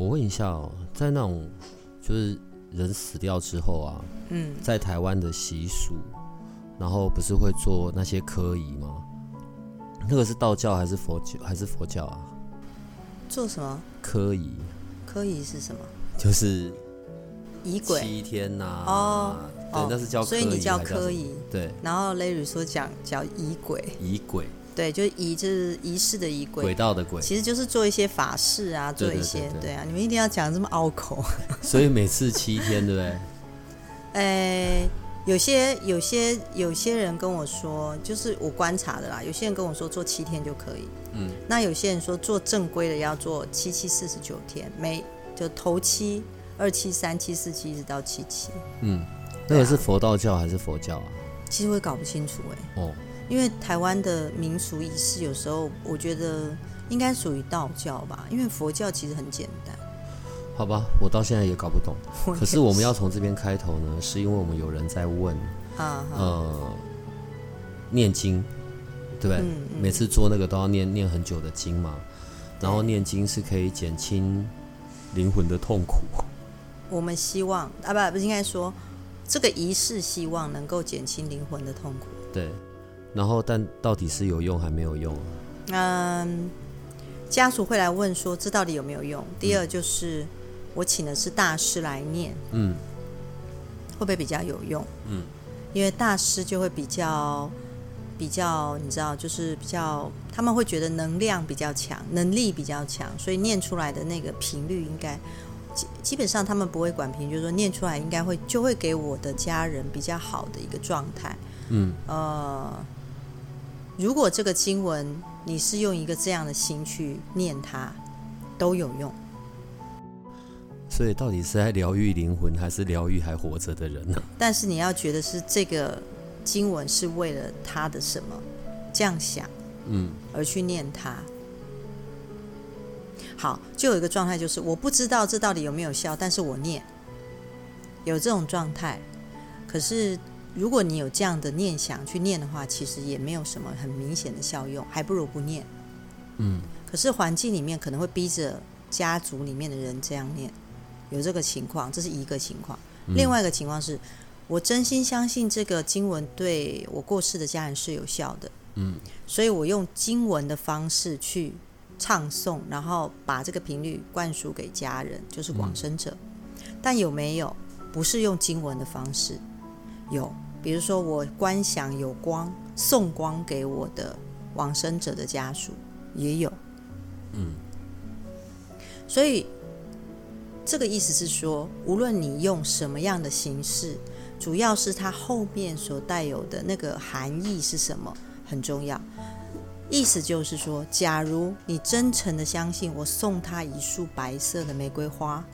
我问一下哦，在那种就是人死掉之后啊，嗯，在台湾的习俗，然后不是会做那些科仪吗？那个是道教还是佛教还是佛教啊？做什么科仪科仪是什么？就是仪轨。七天呐、哦对，哦那是叫科仪，所以你叫科仪，对，然后 Larry 说讲叫仪轨，仪轨，对，就是仪就是仪式的仪轨轨，道的轨，其实就是做一些法事啊，做一些对对啊，你们一定要讲这么拗口。所以每次七天，对不对？诶，有些有些有些人跟我说，就是我观察的啦，有些人跟我说做七天就可以，嗯，那有些人说做正规的要做七七四十九天，每就头七、二七、三七、四七一直到七七，嗯，那个是佛道教还是佛教啊？其实我也搞不清楚哎、哦，因为台湾的民俗仪式有时候我觉得应该属于道教吧，因为佛教其实很简单。好吧，我到现在也搞不懂。我可是我们要从这边开头呢，是因为我们有人在问，啊，呃，念经，对不对？嗯嗯每次做那个都要念念很久的经嘛，然后念经是可以减轻灵魂的痛苦。我们希望啊不不应该说这个仪式希望能够减轻灵魂的痛苦。对，然后但到底是有用还没有用啊？嗯，家属会来问说这到底有没有用？第二就是我请的是大师来念，嗯会不会比较有用？嗯，因为大师就会比较比较，你知道，就是比较他们会觉得能量比较强，能力比较强，所以念出来的那个频率应该基基本上他们不会管频，就是说念出来应该会就会给我的家人比较好的一个状态。嗯呃，如果这个经文你是用一个这样的心去念它，都有用。所以到底是在疗愈灵魂，还是疗愈还活着的人呢？但是你要觉得是这个经文是为了他的什么，这样想嗯而去念它。好，就有一个状态，就是我不知道这到底有没有效，但是我念，有这种状态。可是如果你有这样的念想去念的话，其实也没有什么很明显的效用，还不如不念。嗯可是环境里面可能会逼着家族里面的人这样念，有这个情况，这是一个情况。嗯另外一个情况是，我真心相信这个经文对我过世的家人是有效的，嗯所以我用经文的方式去唱诵，然后把这个频率灌输给家人，就是往生者。但有没有不是用经文的方式？有，比如说我观想有光，送光给我的往生者的家属，也有。嗯所以这个意思是说，无论你用什么样的形式，主要是它后面所带有的那个含义是什么很重要。意思就是说，假如你真诚的相信我送他一束白色的玫瑰花，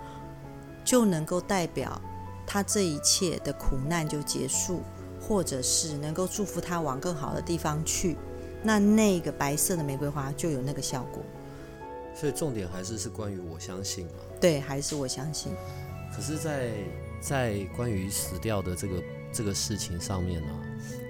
就能够代表他这一切的苦难就结束，或者是能够祝福他往更好的地方去，那那个白色的玫瑰花就有那个效果。所以重点还是是关于我相信嘛。对，还是我相信。可是在，在关于死掉的这个这个事情上面呢、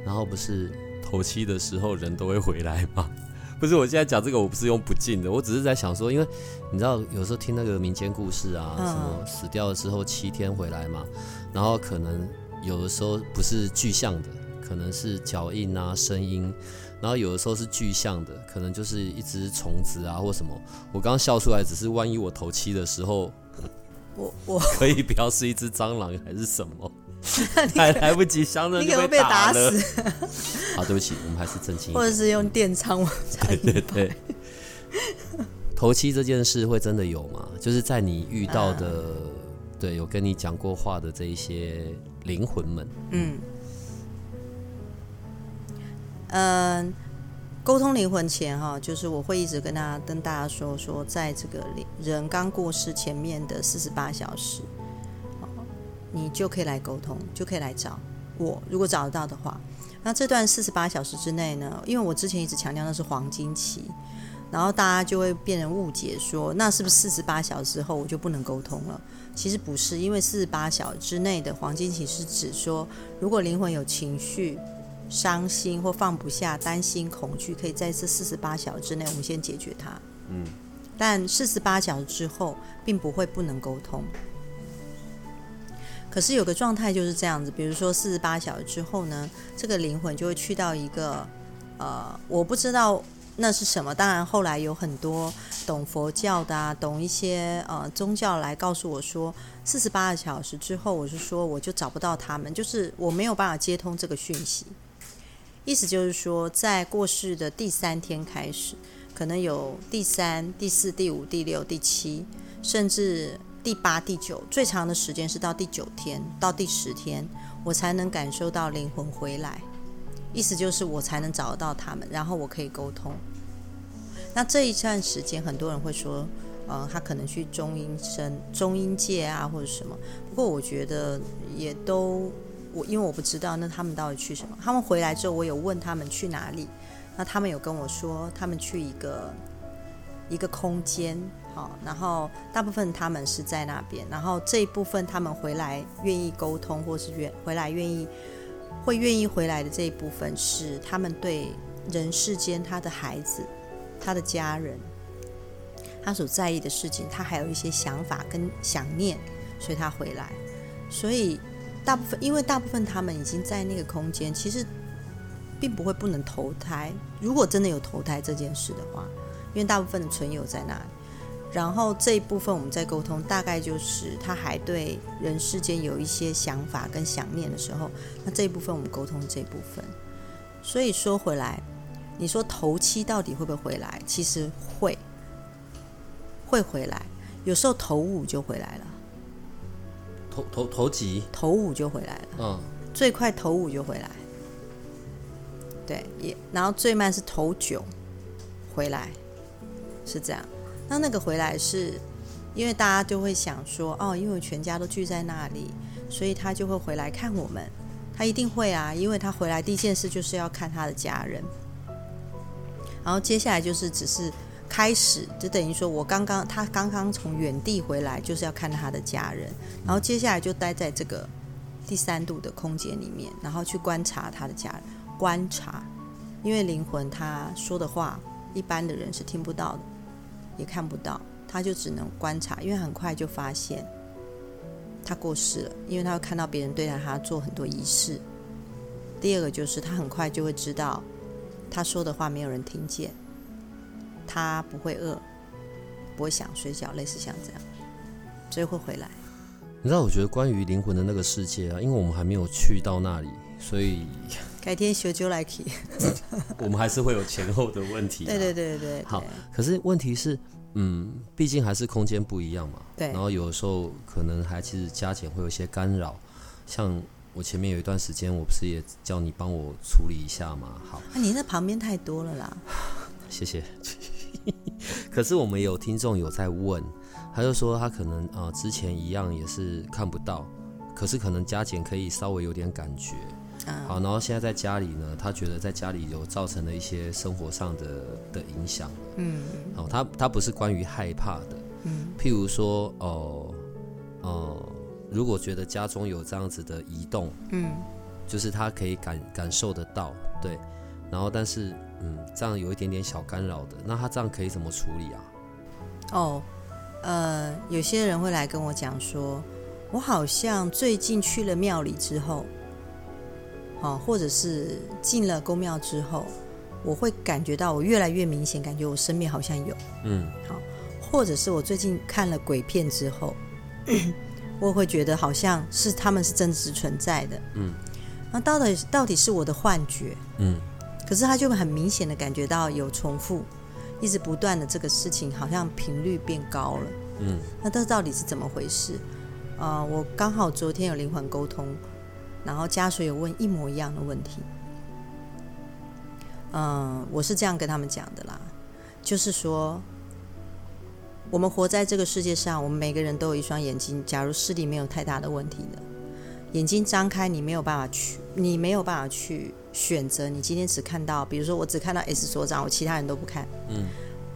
然后不是头七的时候人都会回来吗？不是，我现在讲这个我不是用不敬的，我只是在想说，因为你知道有时候听那个民间故事啊，嗯什么死掉了之后七天回来嘛，然后可能有的时候不是具象的，可能是脚印啊、声音，然后有的时候是具象的，可能就是一只虫子啊或什么。我刚刚笑出来，只是万一我头七的时候我我 可以不要是一只蟑螂还是什么？还来不及相认就你可能会被打死，好，对不起，我们还是正经或者。是用电仓往上对对对。头七这件事会真的有吗？就是在你遇到的，对，有跟你讲过话的这一些灵魂们，嗯，嗯，沟通灵魂前哈，就是我会一直跟大家跟大家说说，在这个人刚过世前面的四十八小时，你就可以来沟通，就可以来找我。如果找得到的话，那这段四十八小时之内呢，因为我之前一直强调那是黄金期，然后大家就会变成误解说，那是不是四十八小时后我就不能沟通了？其实不是，因为四十八小时之内的黄金期是指说，如果灵魂有情绪。伤心或放不下、担心、恐惧，可以在这四十八小时之内，我们先解决它。嗯，但四十八小时之后，并不会不能沟通。可是有个状态就是这样子，比如说四十八小时之后呢，这个灵魂就会去到一个呃，我不知道那是什么。当然后来有很多懂佛教的啊，懂一些呃宗教来告诉我说，四十八小时之后，我是说我就找不到他们，就是我没有办法接通这个讯息。意思就是说，在过世的第三天开始，可能有第三、第四、第五、第六、第七，甚至第八、第九，最长的时间是到第九天到第十天，我才能感受到灵魂回来。意思就是我才能找得到他们，然后我可以沟通。那这一段时间，很多人会说，呃，他可能去中阴身、中阴界啊，或者什么。不过我觉得也都。我因为我不知道，那他们到底去什么？他们回来之后，我有问他们去哪里，那他们有跟我说，他们去一个一个空间，好，然后大部分他们是在那边，然后这一部分他们回来愿意沟通，或是愿回来愿意会愿意回来的这一部分，是他们对人世间他的孩子、他的家人，他所在意的事情，他还有一些想法跟想念，所以他回来，所以。大部分，因为大部分他们已经在那个空间，其实并不会不能投胎。如果真的有投胎这件事的话，因为大部分的存有在那里。然后这一部分我们在沟通，大概就是他还对人世间有一些想法跟想念的时候，那这一部分我们沟通这一部分。所以说回来，你说头七到底会不会回来？其实会，会回来。有时候头五就回来了。头头头几？头五就回来了。嗯，最快头五就回来。对，也然后最慢是头九回来，是这样。那那个回来是因为大家就会想说，哦，因为我全家都聚在那里，所以他就会回来看我们。他一定会啊，因为他回来第一件事就是要看他的家人。然后接下来就是只是。开始就等于说，我刚刚他刚刚从远地回来，就是要看他的家人，然后接下来就待在这个第三度的空间里面，然后去观察他的家人。观察，因为灵魂他说的话，一般的人是听不到的，也看不到，他就只能观察，因为很快就发现他过世了，因为他会看到别人对待他做很多仪式。第二个就是他很快就会知道，他说的话没有人听见。他不会饿，不会想睡觉，类似像这样，所以会回来。你知道，我觉得关于灵魂的那个世界啊，因为我们还没有去到那里，所以改天修就来去。我们还是会有前后的问题。对对对对。好，可是问题是，嗯，毕竟还是空间不一样嘛。对。然后有的时候可能还其实加减会有一些干扰，像我前面有一段时间，我不是也叫你帮我处理一下嘛？好。那你那旁边太多了啦。谢谢。可是我们有听众有在问，他就说他可能啊之前一样也是看不到，可是可能加减可以稍微有点感觉。好，然后现在在家里呢，他觉得在家里有造成了一些生活上的的影响。嗯，好，他他不是关于害怕的。嗯，譬如说哦哦，如果觉得家中有这样子的移动，嗯，就是他可以感感受得到，对，然后但是。嗯，这样有一点点小干扰的，那他这样可以怎么处理啊？哦，呃，有些人会来跟我讲说，我好像最近去了庙里之后，好，或者是进了宫庙之后，我会感觉到我越来越明显，感觉我身边好像有，嗯，好，或者是我最近看了鬼片之后，我会觉得好像是他们是真实存在的，嗯，那到底到底是我的幻觉，嗯。可是他就很明显的感觉到有重复，一直不断的这个事情好像频率变高了。嗯，那这到底是怎么回事？呃，我刚好昨天有灵魂沟通，然后家属有问一模一样的问题。嗯，我是这样跟他们讲的啦，就是说，我们活在这个世界上，我们每个人都有一双眼睛。假如视力没有太大的问题的，眼睛张开，你没有办法去，你没有办法去选择。你今天只看到，比如说我只看到 S 所长，我其他人都不看。嗯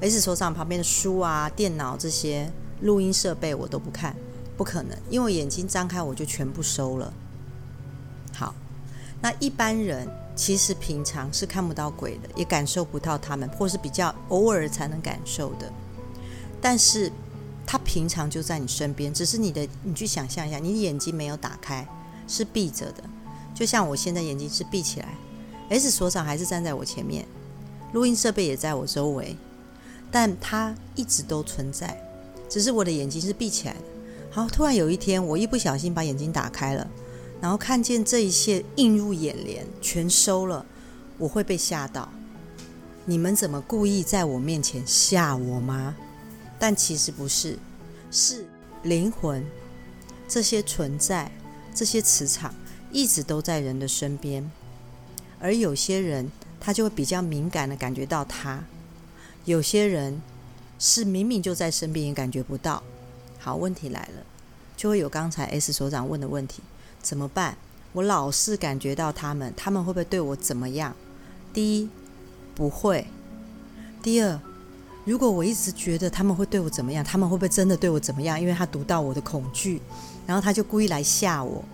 ，S 所长旁边的书啊、电脑这些录音设备我都不看，不可能，因为眼睛张开我就全部收了。那一般人。其实平常是看不到鬼的，也感受不到他们，或是比较偶尔才能感受的。但是，他平常就在你身边，只是你的，你去想象一下，你眼睛没有打开，是闭着的。就像我现在眼睛是闭起来，S 所长还是站在我前面，录音设备也在我周围，但他一直都存在，只是我的眼睛是闭起来的。好，突然有一天，我一不小心把眼睛打开了。然后看见这一切映入眼帘，全收了，我会被吓到。你们怎么故意在我面前吓我吗？但其实不是，是灵魂这些存在，这些磁场一直都在人的身边，而有些人他就会比较敏感的感觉到它，有些人是明明就在身边也感觉不到。好，问题来了，就会有刚才 S 所长问的问题。怎么办？我老是感觉到他们，他们会不会对我怎么样？第一，不会；第二，如果我一直觉得他们会对我怎么样，他们会不会真的对我怎么样？因为他读到我的恐惧，然后他就故意来吓我。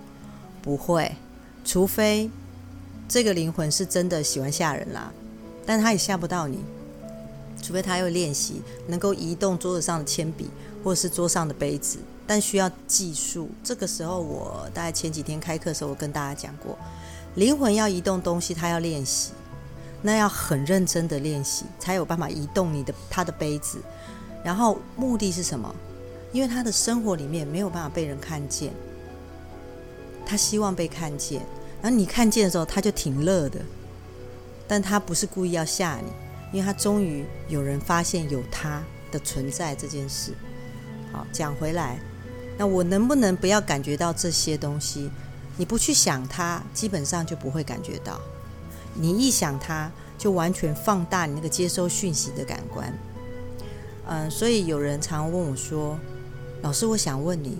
不会，除非这个灵魂是真的喜欢吓人啦，但他也吓不到你。除非他又练习能够移动桌子上的铅笔，或者是桌上的杯子。但需要技术。这个时候，我大概前几天开课的时候，我跟大家讲过，灵魂要移动东西，他要练习，那要很认真的练习，才有办法移动你的他的杯子。然后目的是什么？因为他的生活里面没有办法被人看见，他希望被看见。然后你看见的时候，他就挺乐的。但他不是故意要吓你，因为他终于有人发现有他的存在这件事。好，讲回来。那我能不能不要感觉到这些东西？你不去想它，基本上就不会感觉到。你一想它，就完全放大你那个接收讯息的感官。嗯，所以有人常问我说：“老师，我想问你，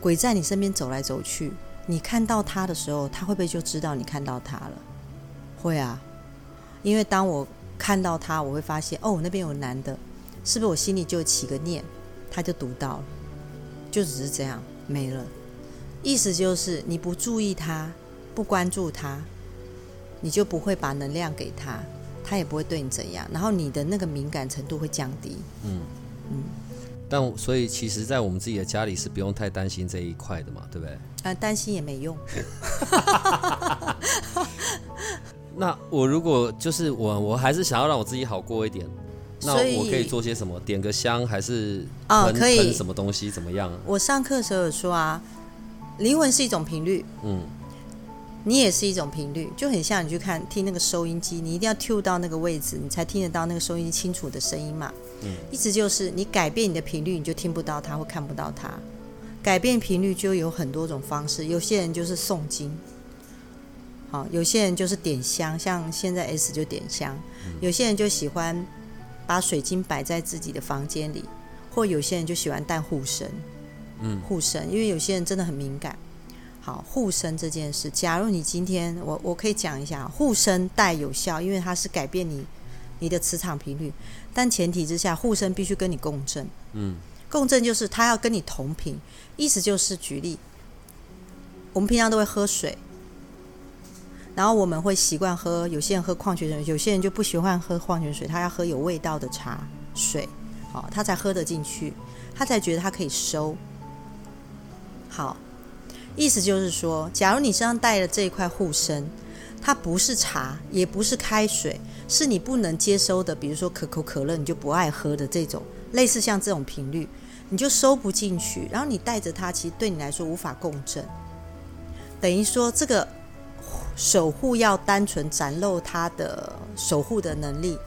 鬼在你身边走来走去，你看到他的时候，他会不会就知道你看到他了？”会啊，因为当我看到他，我会发现哦，那边有男的，是不是我心里就起个念，他就读到了。就只是这样没了，意思就是你不注意他，不关注他，你就不会把能量给他，他也不会对你怎样，然后你的那个敏感程度会降低。嗯嗯，但所以其实，在我们自己的家里是不用太担心这一块的嘛，对不对？啊，担心也没用。那我如果就是我，我还是想要让我自己好过一点。那我可以做些什么？点个香还是哦，可以什么东西怎么样？我上课的时候有说啊，灵魂是一种频率，嗯，你也是一种频率，就很像你去看听那个收音机，你一定要 tune 到那个位置，你才听得到那个收音机清楚的声音嘛。嗯，意思就是你改变你的频率，你就听不到它或看不到它。改变频率就有很多种方式，有些人就是诵经，好，有些人就是点香，像现在 S 就点香，有些人就喜欢。把水晶摆在自己的房间里，或有些人就喜欢带护身，嗯，护身，因为有些人真的很敏感。好，护身这件事，假如你今天，我我可以讲一下，护身带有效，因为它是改变你你的磁场频率，但前提之下，护身必须跟你共振，嗯，共振就是他要跟你同频，意思就是举例，我们平常都会喝水。然后我们会习惯喝，有些人喝矿泉水，有些人就不喜欢喝矿泉水，他要喝有味道的茶水，好，他才喝得进去，他才觉得他可以收。好，意思就是说，假如你身上带的这一块护身，它不是茶，也不是开水，是你不能接收的，比如说可口可乐，你就不爱喝的这种，类似像这种频率，你就收不进去。然后你带着它，其实对你来说无法共振，等于说这个。守护要单纯展露他的守护的能力，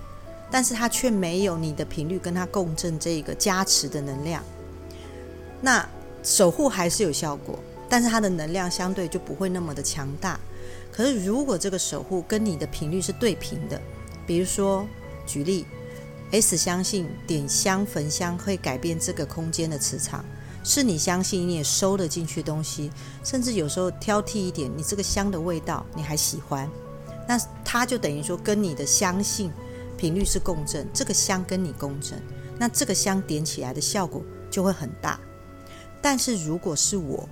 但是他却没有你的频率跟他共振这个加持的能量。那守护还是有效果，但是它的能量相对就不会那么的强大。可是如果这个守护跟你的频率是对频的，比如说，举例，S 相信点香焚香会改变这个空间的磁场，是你相信你也收得进去东西，甚至有时候挑剔一点，你这个香的味道你还喜欢，那它就等于说跟你的相信频率是共振，这个香跟你共振，那这个香点起来的效果就会很大。但是如果是我，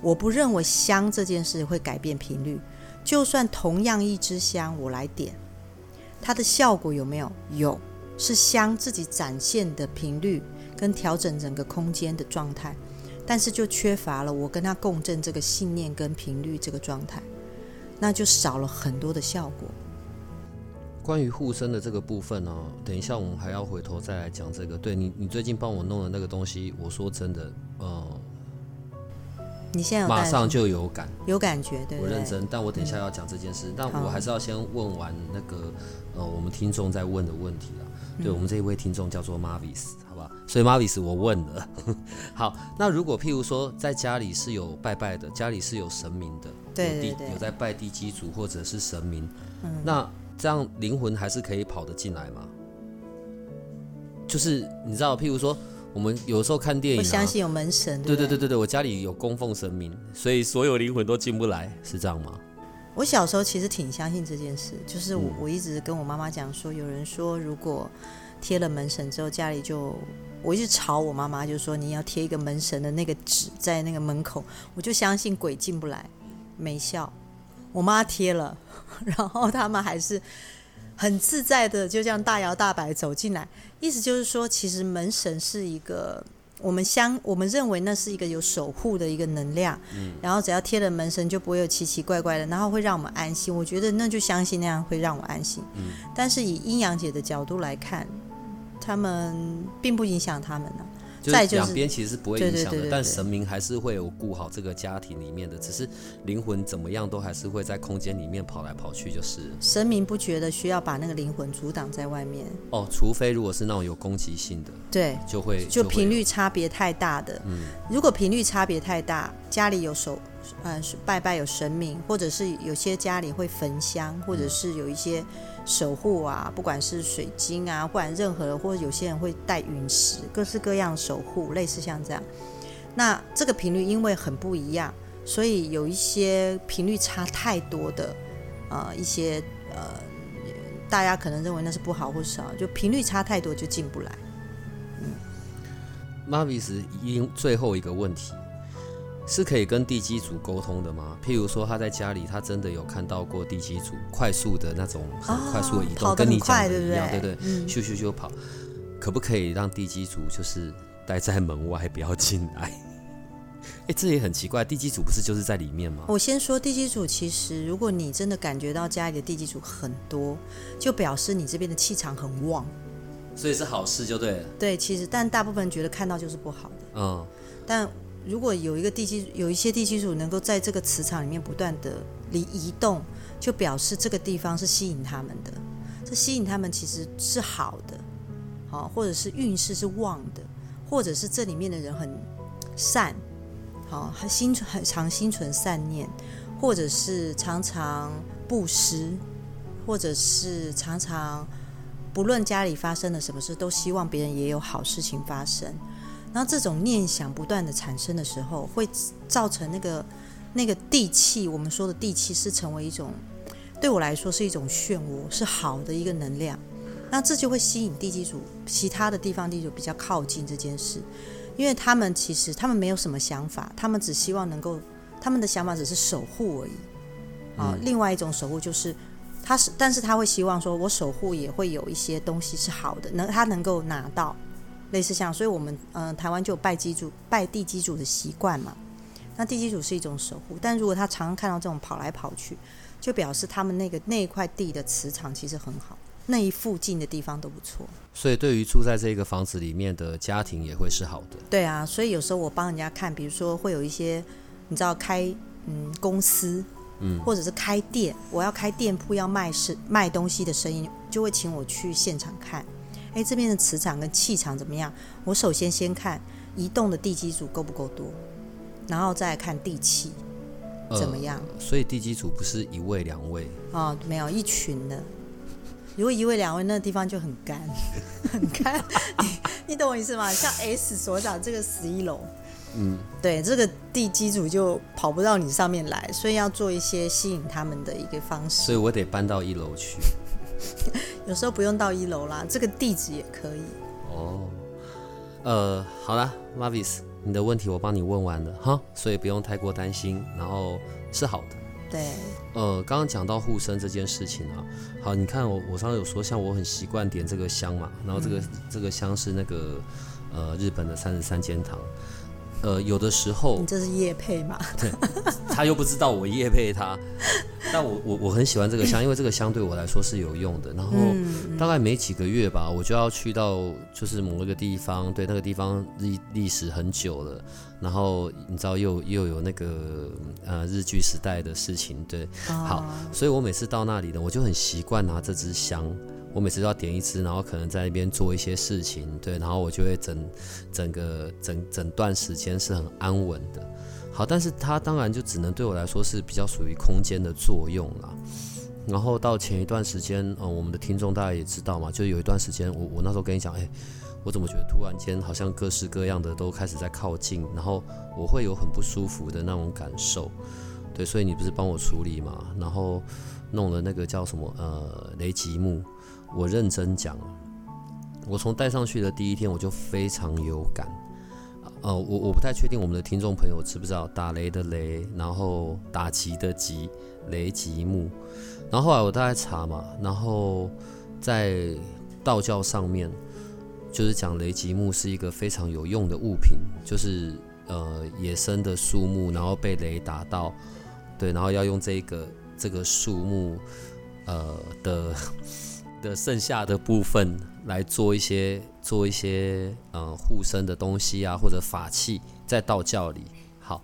我不认为香这件事会改变频率。就算同样一支香，我来点，它的效果有没有？有，是香自己展现的频率跟调整整个空间的状态，但是就缺乏了我跟他共振这个信念跟频率这个状态，那就少了很多的效果。关于护身的这个部分呢，等一下我们还要回头再来讲这个。对你，你最近帮我弄的那个东西，我说真的，嗯，你现在马上就有感，有感觉，对不对？我认真。但我等一下要讲这件事，但我还是要先问完那个呃我们听众在问的问题啊。对嗯我们这一位听众叫做 Marvis，好吧？所以 Marvis 我问了。好，那如果譬如说在家里是有拜拜的，家里是有神明的，有地对对对有在拜地基主或者是神明，那这样灵魂还是可以跑得进来吗？就是你知道，譬如说我们有时候看电影、啊，我相信有门神，对对对对对对，我家里有供奉神明，所以所有灵魂都进不来，是这样吗？我小时候其实挺相信这件事，就是我嗯我一直跟我妈妈讲说，有人说如果贴了门神之后，家里就我一直吵我妈妈，就说你要贴一个门神的那个纸在那个门口，我就相信鬼进不来，没效。我妈贴了，然后他们还是很自在的就这样大摇大摆走进来，意思就是说，其实门神是一个。我们相我们认为那是一个有守护的一个能量，嗯然后只要贴了门神就不会有奇奇怪怪的，然后会让我们安心。我觉得那就相信那样会让我安心。嗯但是以阴阳姐的角度来看，他们并不影响他们呢、就是两边其实是不会影响的，但对对对对。神明还是会有顾好这个家庭里面的，只是灵魂怎么样都还是会在空间里面跑来跑去，就是。神明不觉得需要把那个灵魂阻挡在外面，哦，除非如果是那种有攻击性的，对，就会会就频率差别太大的。嗯。如果频率差别太大，家里有手呃拜拜有神明，或者是有些家里会焚香，或者是有一些守护啊，不管是水晶啊，不管任何的，或者有些人会带陨石，各式各样守护，类似像这样。那这个频率因为很不一样，所以有一些频率差太多的，呃，一些呃，大家可能认为那是不好或是好，就频率差太多就进不来。Marvis 因最后一个问题是可以跟地基组沟通的吗？譬如说他在家里，他真的有看到过地基组快速的那种很哦快速的移动，跟你讲的一样，对？对对，嗯，咻咻咻跑，可不可以让地基组就是待在门外，不要进来？哎、这也很奇怪，地基组不是就是在里面吗？我先说地基组，其实如果你真的感觉到家里的地基组很多，就表示你这边的气场很旺。所以是好事就对了。对，其实但大部分人觉得看到就是不好的。嗯，但如果有一个地基，有一些地基主能够在这个磁场里面不断的离移动，就表示这个地方是吸引他们的。这吸引他们其实是好的，好、或者是运势是旺的，或者是这里面的人很善，好、很心存很常心存善念，或者是常常布施，或者是常常不论家里发生了什么事，都希望别人也有好事情发生。然后这种念想不断的产生的时候，会造成那个那个地气，我们说的地气是成为一种，对我来说是一种漩涡，是好的一个能量。那这就会吸引地基主其他的地方地主比较靠近这件事，因为他们其实他们没有什么想法，他们只希望能够，他们的想法只是守护而已。啊，另外一种守护就是。他是，但是他会希望说，我守护也会有一些东西是好的，能他能够拿到，类似像，所以我们嗯、呃台湾就有拜基主、拜地基主的习惯嘛。那地基主是一种守护，但如果他常常看到这种跑来跑去，就表示他们那个那一块地的磁场其实很好，那一附近的地方都不错。所以对于住在这个房子里面的家庭也会是好的。对啊，所以有时候我帮人家看，比如说会有一些你知道开嗯公司，嗯，或者是开店，我要开店铺要卖是卖东西的声音，就会请我去现场看，哎，这边的磁场跟气场怎么样？我首先先看移动的地基组够不够多，然后再来看地气怎么样。所以地基组不是一位两位，哦，没有一群的，如果一位两位，那个地方就很干，很干。你你懂我意思吗？像 S 所长这个十一楼，嗯，对，这个地基组就跑不到你上面来，所以要做一些吸引他们的一个方式。所以我得搬到一楼去。有时候不用到一楼啦，这个地址也可以。哦，呃，好啦 m a v i s 你的问题我帮你问完了哈，所以不用太过担心，然后是好的。对，呃，刚刚讲到护身这件事情啊，好，你看我我上次有说，像我很习惯点这个香嘛，然后这个这个香是那个呃日本的三十三间堂，呃，有的时候你这是叶配嘛？对，他又不知道我叶配他，但我我我很喜欢这个香，因为这个香对我来说是有用的。然后大概没几个月吧，我就要去到就是某一个地方，对，那个地方历历史很久了。然后你知道又又有那个呃日剧时代的事情，对，好，所以我每次到那里呢，我就很习惯拿这支香，我每次都要点一支，然后可能在那边做一些事情，对，然后我就会整整个整整段时间是很安稳的。好，但是它当然就只能对我来说是比较属于空间的作用啦。然后到前一段时间，嗯，我们的听众大家也知道嘛，就有一段时间，我我那时候跟你讲，哎。我怎么觉得突然间好像各式各样的都开始在靠近，然后我会有很不舒服的那种感受，对，所以你不是帮我处理嘛？然后弄了那个叫什么呃雷吉木，我认真讲，我从戴上去的第一天我就非常有感，呃，我我不太确定我们的听众朋友知不知道打雷的雷，然后打吉的吉，雷吉木，然后后来我大概查嘛，然后在道教上面。就是讲雷吉木是一个非常有用的物品，就是呃野生的树木，然后被雷打到，对，然后要用这个这个树木呃的的剩下的部分来做一些做一些呃护身的东西啊，或者法器，在道教里。好，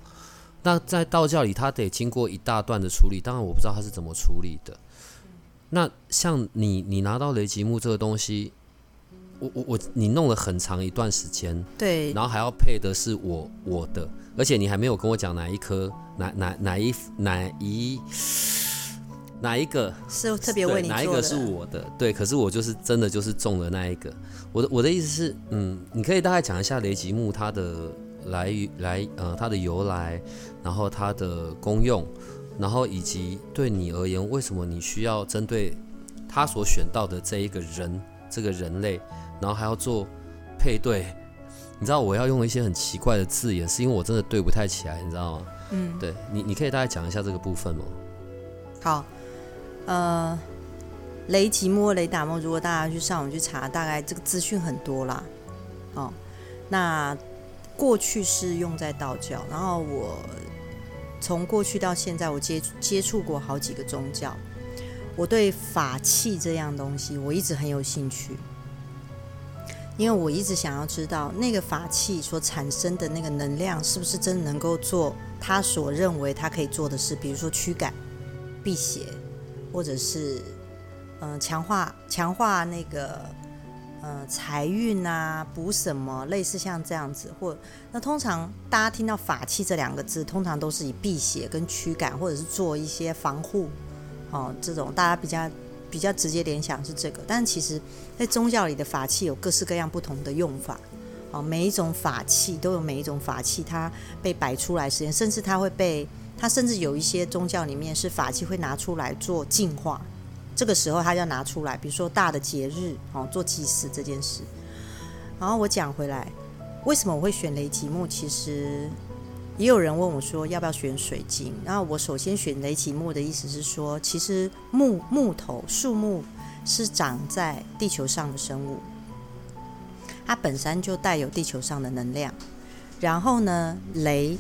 那在道教里，它得经过一大段的处理，当然我不知道它是怎么处理的。那像你你拿到雷吉木这个东西。我我我，你弄了很长一段时间，对，然后还要配的是我我的，而且你还没有跟我讲哪一颗哪哪哪一哪一哪一个是特别为你哪一个是我的，对，可是我就是真的就是中了那一个。我的我的意思是，嗯，你可以大概讲一下雷吉木它的来来呃它的由来，然后它的功用，然后以及对你而言，为什么你需要针对他所选到的这一个人这个人类。然后还要做配对，你知道我要用一些很奇怪的字眼，是因为我真的对不太起来，你知道吗？嗯，对你，你可以大概讲一下这个部分吗？好，呃，雷吉莫、雷达莫，如果大家去上网去查，大概这个资讯很多啦。哦，那过去是用在道教，然后我从过去到现在，我接接触过好几个宗教，我对法器这样东西，我一直很有兴趣。因为我一直想要知道那个法器所产生的那个能量是不是真的能够做他所认为他可以做的事，比如说驱赶、辟邪，或者是嗯强化强化那个呃财运啊，补什么类似像这样子，或那通常大家听到法器这两个字，通常都是以辟邪跟驱赶，或者是做一些防护哦这种大家比较。比较直接联想是这个，但其实，在宗教里的法器有各式各样不同的用法，哦，每一种法器都有每一种法器，它被摆出来时间，甚至它会被它甚至有一些宗教里面是法器会拿出来做净化，这个时候它要拿出来，比如说大的节日哦，做祭祀这件事。然后我讲回来，为什么我会选雷吉木？其实。也有人问我说要不要选水晶，然后我首先选雷吉木的意思是说，其实木木头树木是长在地球上的生物，它本身就带有地球上的能量。然后呢，雷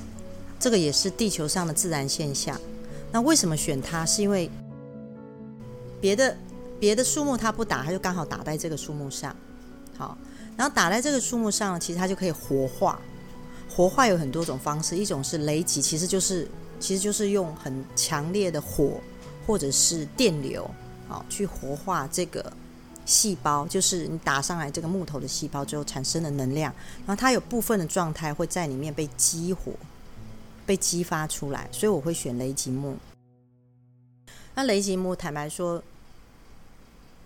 这个也是地球上的自然现象。那为什么选它？是因为别的别的树木它不打，它就刚好打在这个树木上。好，然后打在这个树木上，其实它就可以活化。活化有很多种方式，一种是雷击，其实就是其实就是用很强烈的火或者是电流，好去活化这个细胞，就是你打上来这个木头的细胞之后产生的能量，然后它有部分的状态会在里面被激活、被激发出来，所以我会选雷吉木。那雷吉木，坦白说，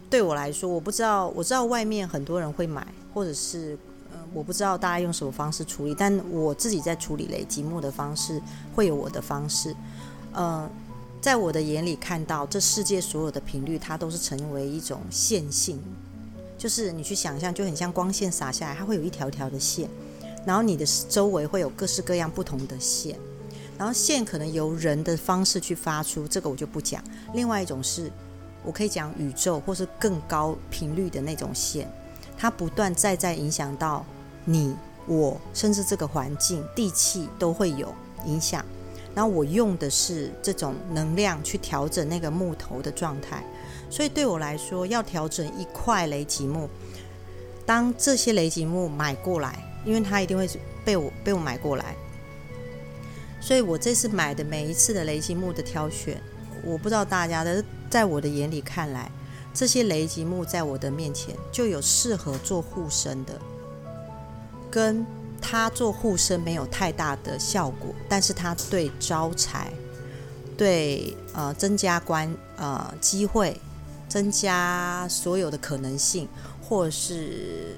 对我来说，我不知道，我知道外面很多人会买，或者是呃，我不知道大家用什么方式处理，但我自己在处理雷吉木的方式会有我的方式。呃，在我的眼里看到这世界所有的频率，它都是成为一种线性，就是你去想象，就很像光线洒下来，它会有一条条的线，然后你的周围会有各式各样不同的线，然后线可能由人的方式去发出，这个我就不讲。另外一种是，我可以讲宇宙或是更高频率的那种线，它不断在在影响到你、我，甚至这个环境、地气都会有影响。然后我用的是这种能量去调整那个木头的状态，所以对我来说，要调整一块雷吉木，当这些雷吉木买过来，因为它一定会被我被我买过来，所以我这次买的每一次的雷吉木的挑选，我不知道大家的，在我的眼里看来，这些雷吉木在我的面前就有适合做护身的，跟。它做护身没有太大的效果，但是它对招财、对呃增加关呃机会、增加所有的可能性，或是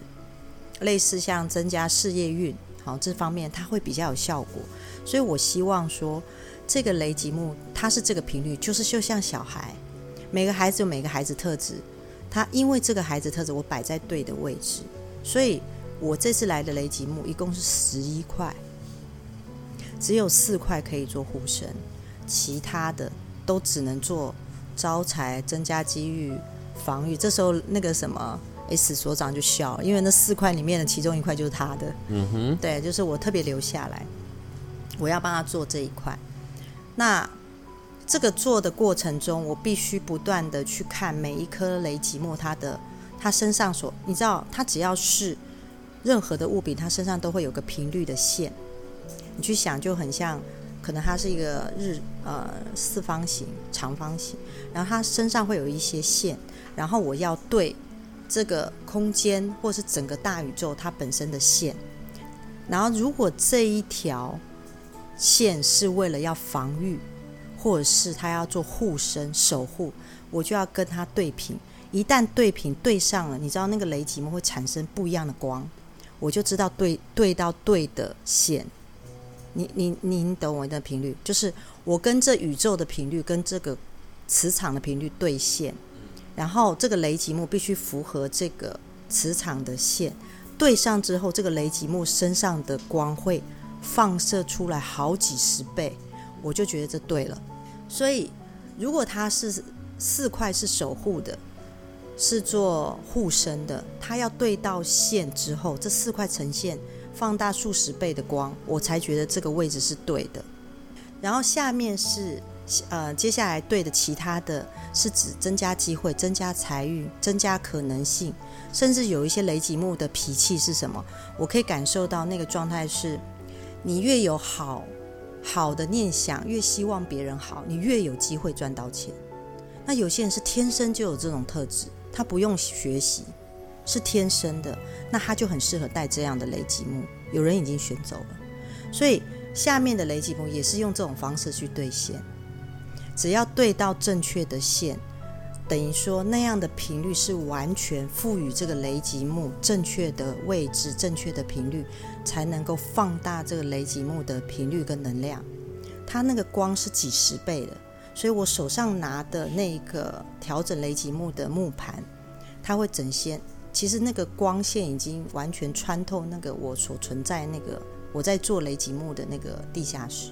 类似像增加事业运，好这方面它会比较有效果。所以我希望说，这个雷吉木它是这个频率，就是就像小孩，每个孩子有每个孩子特质，他因为这个孩子特质，我摆在对的位置，所以。我这次来的雷吉木一共是十一块，只有四块可以做护身，其他的都只能做招财、增加机遇、防御。这时候那个什么 S 所长就笑，因为那四块里面的其中一块就是他的。嗯哼，对，就是我特别留下来，我要帮他做这一块。那这个做的过程中，我必须不断的去看每一颗雷吉莫，他的他身上所，你知道，他只要是。任何的物品，他身上都会有个频率的线。你去想，就很像，可能它是一个日呃四方形、长方形，然后它身上会有一些线，然后我要对这个空间或是整个大宇宙它本身的线。然后如果这一条线是为了要防御，或者是它要做护身守护，我就要跟它对频。一旦对频对上了，你知道那个雷击吗？会产生不一样的光。我就知道对对到对的线，你你您懂我的频率，就是我跟这宇宙的频率跟这个磁场的频率对线，然后这个雷吉木必须符合这个磁场的线对上之后，这个雷吉木身上的光会放射出来好几十倍，我就觉得这对了。所以如果它是四块是守护的。是做护身的，它要对到线之后，这四块呈现放大数十倍的光，我才觉得这个位置是对的。然后下面是呃，接下来对的其他的是指增加机会、增加财运、增加可能性，甚至有一些雷吉木的脾气是什么？我可以感受到那个状态是，你越有好好的念想，越希望别人好，你越有机会赚到钱。那有些人是天生就有这种特质。他不用学习，是天生的，那他就很适合带这样的雷吉木。有人已经选走了，所以下面的雷吉木也是用这种方式去兑现。只要对到正确的线，等于说那样的频率是完全赋予这个雷吉木正确的位置、正确的频率，才能够放大这个雷吉木的频率跟能量。它那个光是几十倍的。所以我手上拿的那个调整雷吉木的木盘，它会整线。其实那个光线已经完全穿透那个我所存在那个我在做雷吉木的那个地下室。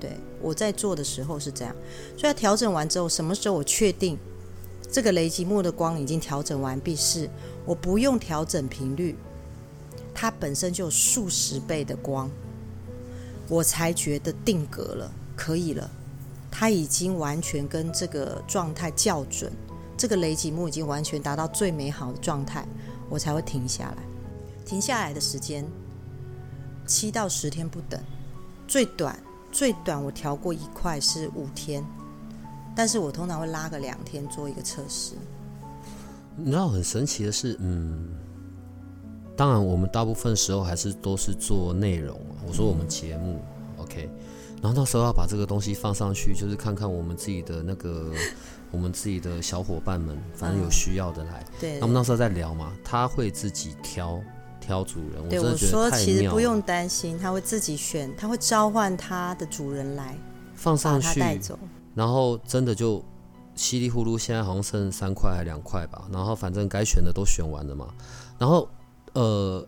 对我在做的时候是这样。所以调整完之后，什么时候我确定这个雷吉木的光已经调整完毕？是我不用调整频率，它本身就有数十倍的光，我才觉得定格了，可以了。它已经完全跟这个状态校准，这个雷吉木已经完全达到最美好的状态，我才会停下来。停下来的时间七到十天不等，最短最短我调过一块是五天，但是我通常会拉个两天做一个测试。你知道很神奇的是，嗯，当然我们大部分时候还是都是做内容。我说我们节目，OK。然后那时候要把这个东西放上去，就是看看我们自己的那个 我们自己的小伙伴们，反正有需要的来。对那我们那时候在聊嘛，他会自己挑挑主人，我对我真的觉得说，太妙了。其实不用担心，他会自己选，他会召唤他的主人来放上去，他带走。然后真的就稀里糊涂，现在好像剩三块还两块吧。然后反正该选的都选完了嘛。然后呃，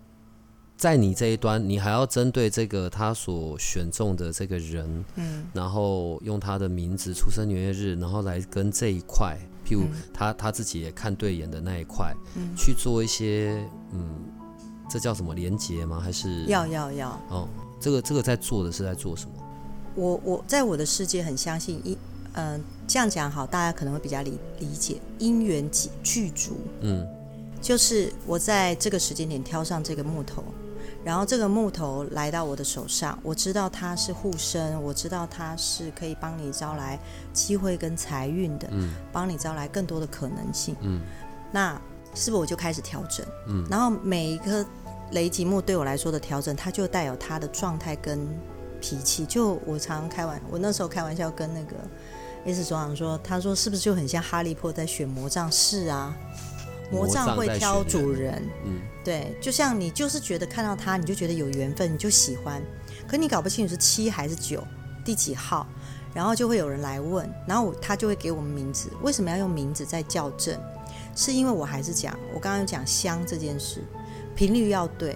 在你这一端，你还要针对这个他所选中的这个人，嗯，然后用他的名字、出生年月日，然后来跟这一块，譬如嗯他他自己也看对眼的那一块，嗯去做一些嗯，这叫什么连接吗？还是要要要，哦，这个这个在做的是在做什么？我我在我的世界很相信因，嗯、这样讲好，大家可能会比较理理解因缘具具足。嗯就是我在这个时间点挑上这个木头，然后这个木头来到我的手上，我知道它是护身，我知道它是可以帮你招来机会跟财运的，嗯帮你招来更多的可能性。嗯那是不是我就开始调整？嗯然后每一颗雷吉木对我来说的调整，它就带有他的状态跟脾气。就我常常开玩，我那时候开玩笑跟那个 S 所长说，他说是不是就很像哈利波特在选魔杖？是啊，魔杖会挑主人。嗯对，就像你就是觉得看到他，你就觉得有缘分，你就喜欢，可你搞不清楚是七还是九，第几号，然后就会有人来问，然后他就会给我们名字。为什么要用名字在校正？是因为我还是讲，我刚刚有讲香这件事，频率要对。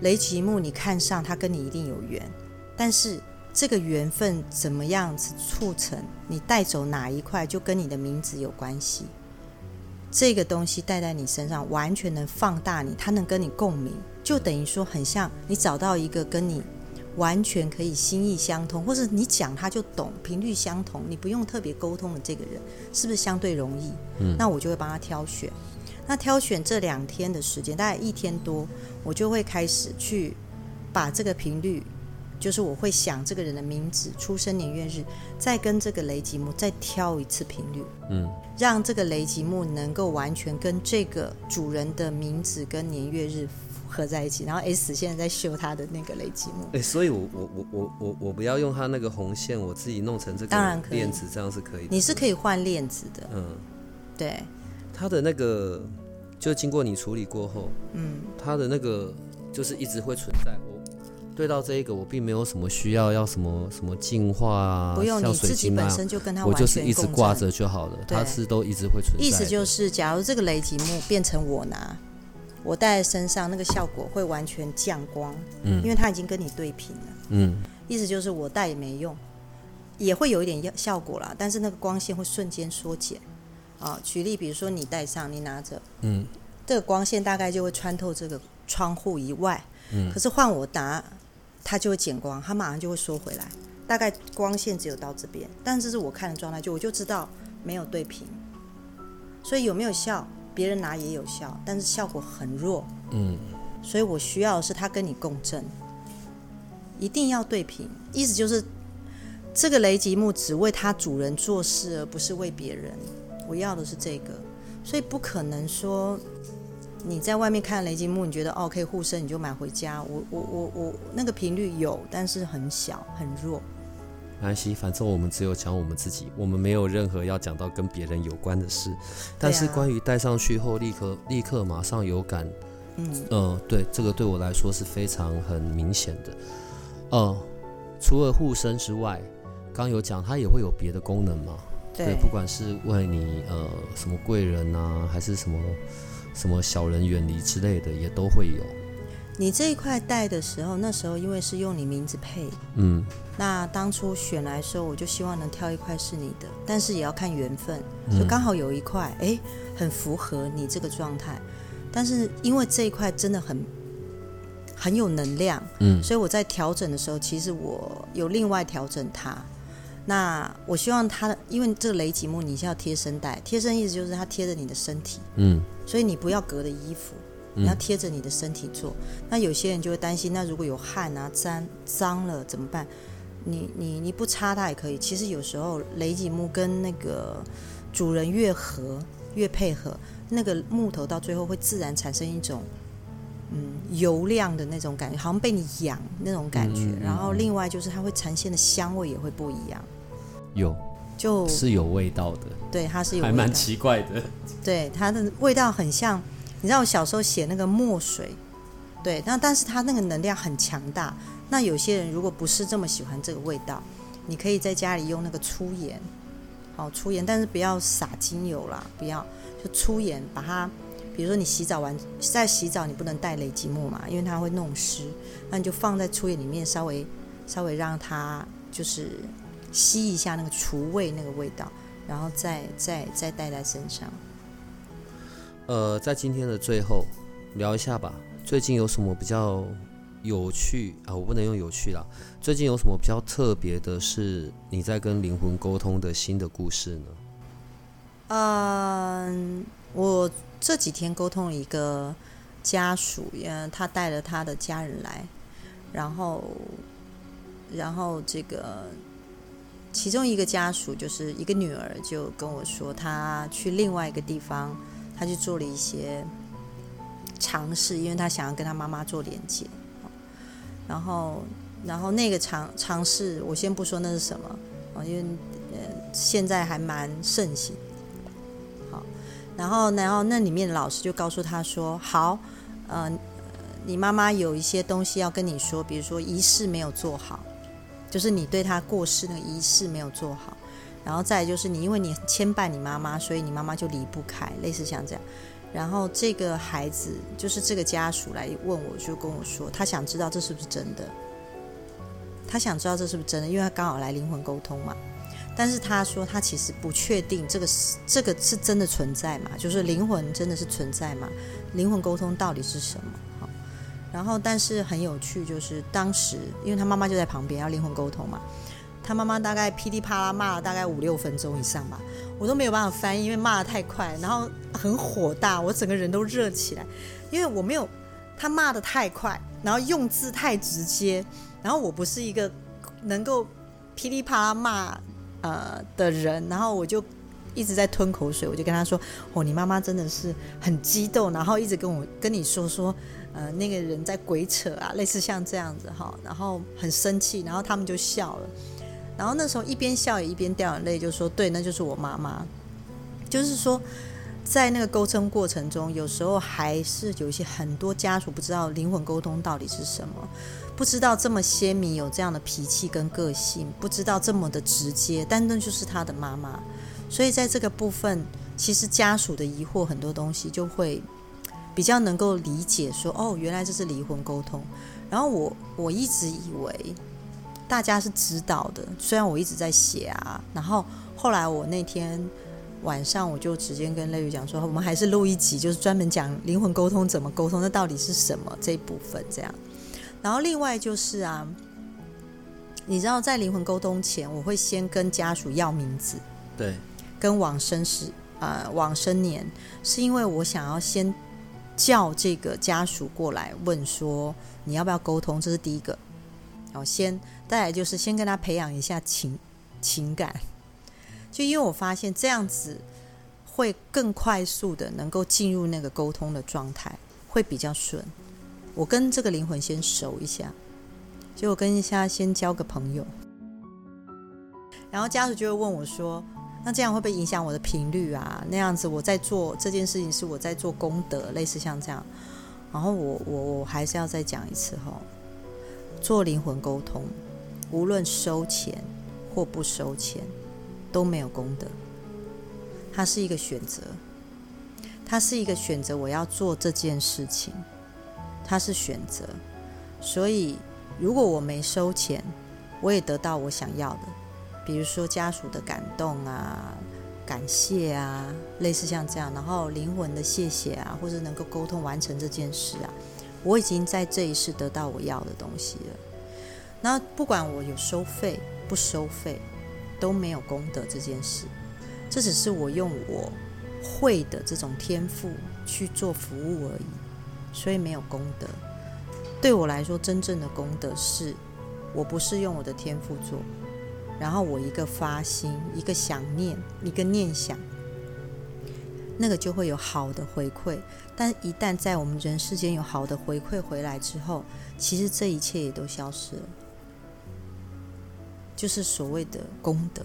雷吉木你看上他跟你一定有缘，但是这个缘分怎么样子促成，你带走哪一块就跟你的名字有关系。这个东西带在你身上，完全能放大你，它能跟你共鸣，就等于说很像你找到一个跟你完全可以心意相通，或者你讲他就懂，频率相同，你不用特别沟通的这个人，是不是相对容易？嗯那我就会帮他挑选。那挑选这两天的时间，大概一天多，我就会开始去把这个频率，就是我会想这个人的名字、出生年月日，再跟这个雷吉木再挑一次频率。嗯让这个雷吉木能够完全跟这个主人的名字跟年月日合在一起。然后 S 现在在修他的那个雷吉木，哎、所以我我我我我我不要用他那个红线，我自己弄成这个当然可以链子，这样是可以的。你是可以换链子的，嗯，对，它的那个就经过你处理过后，嗯，它的那个就是一直会存在。我对到这一个，我并没有什么需要要什么什么净化啊，不用像你自己本身就跟他我完就是一直。挂着就好了，对它是都一直会存在。意思就是，假如这个雷吉木变成我拿，我戴在身上，那个效果会完全降光，嗯因为它已经跟你对平了。嗯意思就是我戴也没用，也会有一点效果啦，但是那个光线会瞬间缩减。啊，举例，比如说你戴上，你拿着，嗯。这个光线大概就会穿透这个窗户以外，嗯。可是换我拿，它就会减光，它马上就会缩回来，大概光线只有到这边，但这是我看的状态，就我就知道没有对平，所以有没有效，别人拿也有效，但是效果很弱，嗯。所以我需要的是它跟你共振，一定要对平，意思就是这个雷吉木只为它主人做事，而不是为别人。我要的是这个，所以不可能说你在外面看雷吉木，你觉得哦可以护身，你就买回家。我我我我那个频率有，但是很小很弱。没关系，反正我们只有讲我们自己，我们没有任何要讲到跟别人有关的事。但是关于戴上去后立刻立刻马上有感，嗯，呃，对，这个对我来说是非常很明显的。呃，除了护身之外，刚有讲它也会有别的功能嘛？对，不管是为你呃什么贵人啊，还是什么什么小人远离之类的，也都会有。你这一块戴的时候，那时候因为是用你名字配，嗯那当初选来的时候，我就希望能挑一块是你的，但是也要看缘分，嗯就刚好有一块，哎，很符合你这个状态。但是因为这一块真的很很有能量，嗯所以我在调整的时候，其实我有另外调整它。那我希望它的，因为这个雷吉木你是要贴身带，贴身意思就是它贴着你的身体，嗯所以你不要隔着衣服，嗯你要贴着你的身体做。那有些人就会担心，那如果有汗啊、沾脏了怎么办？你你你不擦它也可以。其实有时候雷吉木跟那个主人越合越配合，那个木头到最后会自然产生一种嗯油亮的那种感觉，好像被你养那种感觉。然后另外就是它会呈现的香味也会不一样，有就是有味道的，对它是有还蛮奇怪的。对，它的味道很像，你知道我小时候写那个墨水，对，那但是它那个能量很强大。那有些人如果不是这么喜欢这个味道，你可以在家里用那个粗盐，好粗盐，但是不要撒精油啦，不要就粗盐把它，比如说你洗澡完在洗澡，你不能带雷吉木嘛，因为它会弄湿，那你就放在粗盐里面，稍微稍微让它就是吸一下那个除味那个味道，然后再再再带在身上。呃，在今天的最后聊一下吧，最近有什么比较有趣啊？我不能用有趣啦。最近有什么比较特别的是你在跟灵魂沟通的新的故事呢？嗯，我这几天沟通了一个家属，嗯，他带了他的家人来，然后，然后这个其中一个家属就是一个女儿，就跟我说，她去另外一个地方，她去做了一些尝试，因为她想要跟她妈妈做连接，然后，然后那个尝尝试，我先不说那是什么，啊，因为呃现在还蛮盛行。好然后，然后那里面的老师就告诉他说：“好，呃，你妈妈有一些东西要跟你说，比如说仪式没有做好，就是你对他过世那个仪式没有做好。然后再就是你因为你牵绊你妈妈，所以你妈妈就离不开，类似像这样。然后这个孩子就是这个家属来问我，就跟我说，他想知道这是不是真的，他想知道这是不是真的，因为他刚好来灵魂沟通嘛。”但是他说他其实不确定这个是这个是真的存在嘛？就是灵魂真的是存在嘛？灵魂沟通到底是什么？然后但是很有趣，就是当时因为他妈妈就在旁边要灵魂沟通嘛，他妈妈大概噼里啪啦骂了大概五六分钟以上吧，我都没有办法翻译，因为骂的太快，然后很火大，我整个人都热起来，因为我没有他骂的太快，然后用字太直接，然后我不是一个能够噼里啪啦骂。呃的人，然后我就一直在吞口水，我就跟他说：“哦，你妈妈真的是很激动，然后一直跟我跟你说说，呃，那个人在鬼扯啊，类似像这样子哈，然后很生气，然后他们就笑了，然后那时候一边笑也一边掉眼泪，就说：对，那就是我妈妈。就是说，在那个沟通过程中，有时候还是有一些很多家属不知道灵魂沟通到底是什么。”不知道这么鲜明有这样的脾气跟个性，不知道这么的直接，但那就是他的妈妈。所以在这个部分，其实家属的疑惑很多东西就会比较能够理解，说哦，原来这是离婚沟通。然后我我一直以为大家是知道的，虽然我一直在写啊。然后后来我那天晚上我就直接跟雷雨讲说，我们还是录一集，就是专门讲灵魂沟通怎么沟通，那到底是什么这一部分这样。然后另外就是啊，你知道在灵魂沟通前，我会先跟家属要名字，对，跟往生时呃往生年，是因为我想要先叫这个家属过来问说你要不要沟通，这是第一个。然后先再来就是先跟他培养一下情情感，就因为我发现这样子会更快速的能够进入那个沟通的状态，会比较顺。我跟这个灵魂先熟一下，就跟一下先交个朋友，然后家属就会问我说：“那这样会不会影响我的频率啊？那样子我在做这件事情是我在做功德，类似像这样。”然后我我我还是要再讲一次哈，做灵魂沟通，无论收钱或不收钱，都没有功德。它是一个选择，它是一个选择，我要做这件事情。它是选择，所以如果我没收钱，我也得到我想要的，比如说家属的感动啊、感谢啊，类似像这样，然后灵魂的谢谢啊，或者能够沟通完成这件事啊，我已经在这一世得到我要的东西了。那不管我有收费不收费，都没有功德这件事，这只是我用我会的这种天赋去做服务而已。所以没有功德。对我来说，真正的功德是，我不是用我的天赋做，然后我一个发心，一个想念，一个念想，那个就会有好的回馈。但一旦在我们人世间有好的回馈回来之后，其实这一切也都消失了，就是所谓的功德。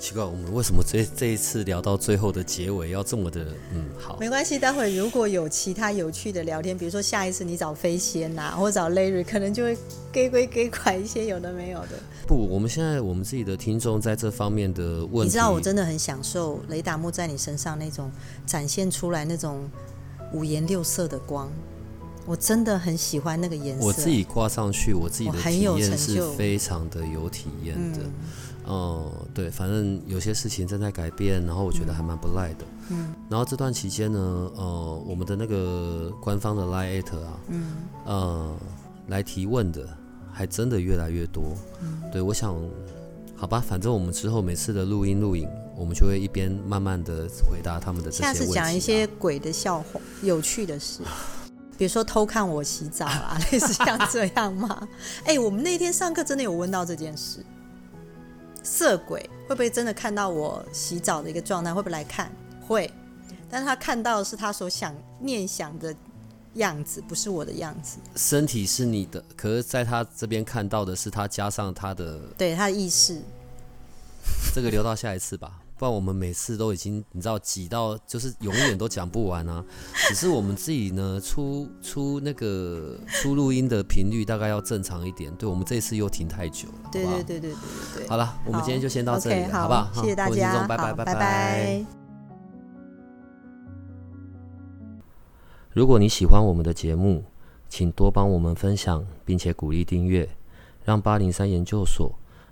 奇怪，我们为什么这这一次聊到最后的结尾要这么的嗯好？没关系，待会如果有其他有趣的聊天，比如说下一次你找飞仙呐，或找 Larry，可能就会给归给拐一些有的没有的。不，我们现在我们自己的听众在这方面的问题，你知道我真的很享受雷达木在你身上那种展现出来那种五颜六色的光，我真的很喜欢那个颜色。我自己挂上去，我自己的体验成是非常的有体验的。哦，对，反正有些事情正在改变，然后我觉得还蛮不赖的。嗯，然后这段期间呢，呃，我们的那个官方的 Line at 啊，嗯，呃，来提问的还真的越来越多。嗯，对，我想，好吧，反正我们之后每次的录音录影，我们就会一边慢慢的回答他们的这些问题。下次讲一些鬼的笑话、有趣的事，比如说偷看我洗澡啊，类似像这样吗？哎，我们那天上课真的有问到这件事。色鬼会不会真的看到我洗澡的一个状态？会不会来看？会，但是他看到的是他所想念想的样子，不是我的样子。身体是你的，可是在他这边看到的是他加上他的，对他的意识。这个留到下一次吧。不然我们每次都已经你知道挤到就是永远都讲不完啊！只是我们自己呢出出那个出录音的频率大概要正常一点。对我们这次又停太久了，对对对对对对。好了，我们今天就先到这里，好不好？谢谢大家，拜拜拜拜。如果你喜欢我们的节目，请多帮我们分享，并且鼓励订阅，让八零三研究所。